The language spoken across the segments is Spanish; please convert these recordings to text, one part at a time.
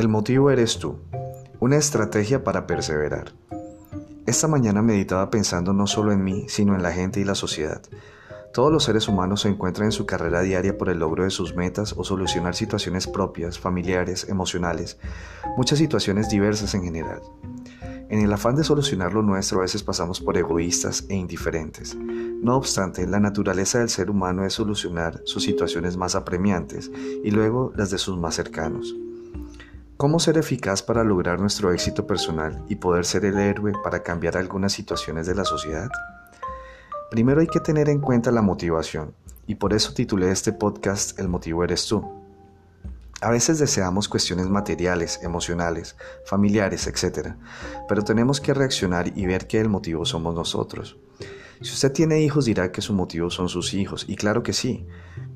El motivo eres tú, una estrategia para perseverar. Esta mañana meditaba pensando no solo en mí, sino en la gente y la sociedad. Todos los seres humanos se encuentran en su carrera diaria por el logro de sus metas o solucionar situaciones propias, familiares, emocionales, muchas situaciones diversas en general. En el afán de solucionar lo nuestro a veces pasamos por egoístas e indiferentes. No obstante, la naturaleza del ser humano es solucionar sus situaciones más apremiantes y luego las de sus más cercanos. ¿Cómo ser eficaz para lograr nuestro éxito personal y poder ser el héroe para cambiar algunas situaciones de la sociedad? Primero hay que tener en cuenta la motivación, y por eso titulé este podcast El motivo eres tú. A veces deseamos cuestiones materiales, emocionales, familiares, etc. Pero tenemos que reaccionar y ver que el motivo somos nosotros. Si usted tiene hijos dirá que su motivo son sus hijos, y claro que sí,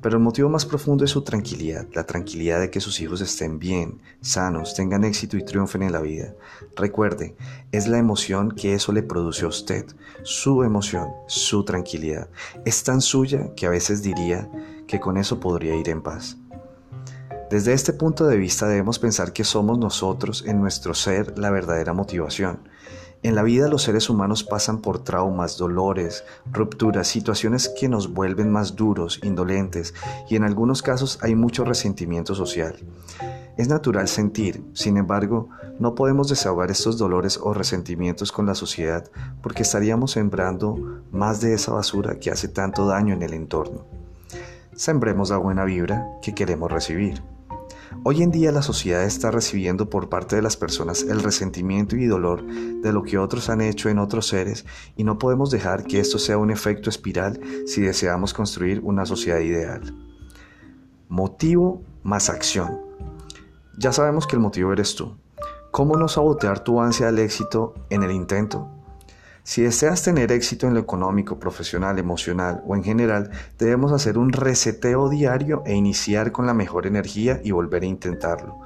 pero el motivo más profundo es su tranquilidad, la tranquilidad de que sus hijos estén bien, sanos, tengan éxito y triunfen en la vida. Recuerde, es la emoción que eso le produce a usted, su emoción, su tranquilidad. Es tan suya que a veces diría que con eso podría ir en paz. Desde este punto de vista debemos pensar que somos nosotros en nuestro ser la verdadera motivación. En la vida los seres humanos pasan por traumas, dolores, rupturas, situaciones que nos vuelven más duros, indolentes y en algunos casos hay mucho resentimiento social. Es natural sentir, sin embargo, no podemos desahogar estos dolores o resentimientos con la sociedad porque estaríamos sembrando más de esa basura que hace tanto daño en el entorno. Sembremos la buena vibra que queremos recibir. Hoy en día la sociedad está recibiendo por parte de las personas el resentimiento y dolor de lo que otros han hecho en otros seres y no podemos dejar que esto sea un efecto espiral si deseamos construir una sociedad ideal. Motivo más acción. Ya sabemos que el motivo eres tú. ¿Cómo no sabotear tu ansia al éxito en el intento? Si deseas tener éxito en lo económico, profesional, emocional o en general, debemos hacer un reseteo diario e iniciar con la mejor energía y volver a intentarlo.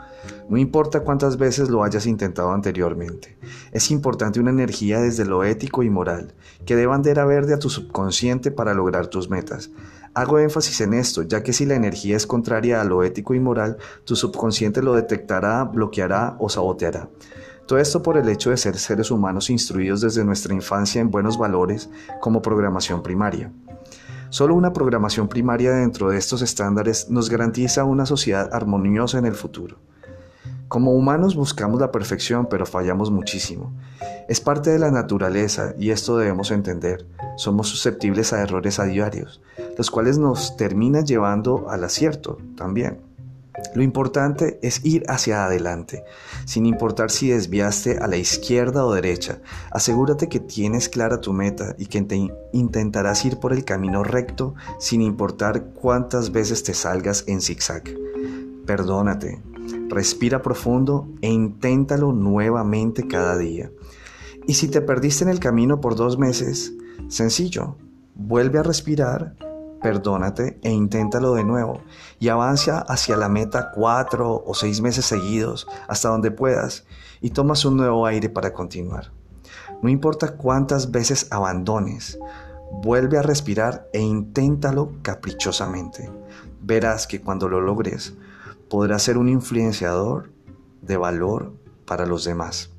No importa cuántas veces lo hayas intentado anteriormente, es importante una energía desde lo ético y moral, que dé bandera verde a tu subconsciente para lograr tus metas. Hago énfasis en esto, ya que si la energía es contraria a lo ético y moral, tu subconsciente lo detectará, bloqueará o saboteará. Todo esto por el hecho de ser seres humanos instruidos desde nuestra infancia en buenos valores como programación primaria. Solo una programación primaria dentro de estos estándares nos garantiza una sociedad armoniosa en el futuro. Como humanos buscamos la perfección, pero fallamos muchísimo. Es parte de la naturaleza y esto debemos entender. Somos susceptibles a errores a diarios, los cuales nos terminan llevando al acierto también. Lo importante es ir hacia adelante, sin importar si desviaste a la izquierda o derecha. Asegúrate que tienes clara tu meta y que te intentarás ir por el camino recto sin importar cuántas veces te salgas en zigzag. Perdónate, respira profundo e inténtalo nuevamente cada día. Y si te perdiste en el camino por dos meses, sencillo, vuelve a respirar perdónate e inténtalo de nuevo y avanza hacia la meta cuatro o seis meses seguidos hasta donde puedas y tomas un nuevo aire para continuar. No importa cuántas veces abandones, vuelve a respirar e inténtalo caprichosamente. Verás que cuando lo logres podrás ser un influenciador de valor para los demás.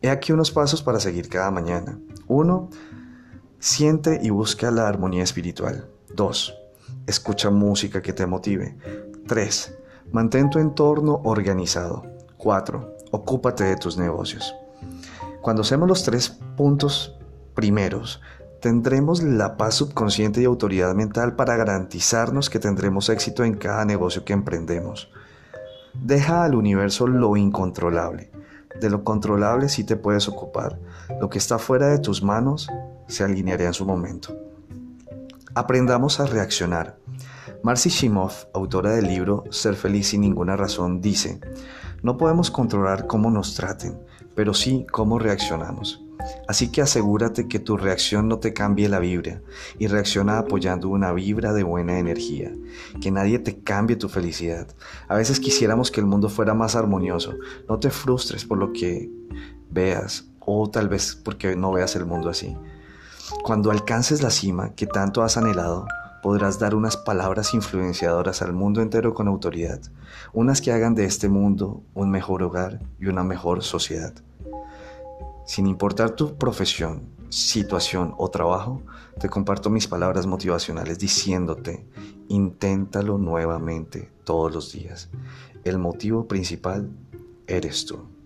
He aquí unos pasos para seguir cada mañana. Uno, Siente y busca la armonía espiritual. 2. Escucha música que te motive. 3. Mantén tu entorno organizado. 4. Ocúpate de tus negocios. Cuando hacemos los tres puntos primeros, tendremos la paz subconsciente y autoridad mental para garantizarnos que tendremos éxito en cada negocio que emprendemos. Deja al universo lo incontrolable. De lo controlable sí te puedes ocupar. Lo que está fuera de tus manos se alineará en su momento. Aprendamos a reaccionar. Marcy Shimov, autora del libro Ser feliz sin ninguna razón, dice, no podemos controlar cómo nos traten, pero sí cómo reaccionamos. Así que asegúrate que tu reacción no te cambie la vibra y reacciona apoyando una vibra de buena energía. Que nadie te cambie tu felicidad. A veces quisiéramos que el mundo fuera más armonioso. No te frustres por lo que veas o tal vez porque no veas el mundo así. Cuando alcances la cima que tanto has anhelado, podrás dar unas palabras influenciadoras al mundo entero con autoridad, unas que hagan de este mundo un mejor hogar y una mejor sociedad. Sin importar tu profesión, situación o trabajo, te comparto mis palabras motivacionales diciéndote, inténtalo nuevamente todos los días. El motivo principal eres tú.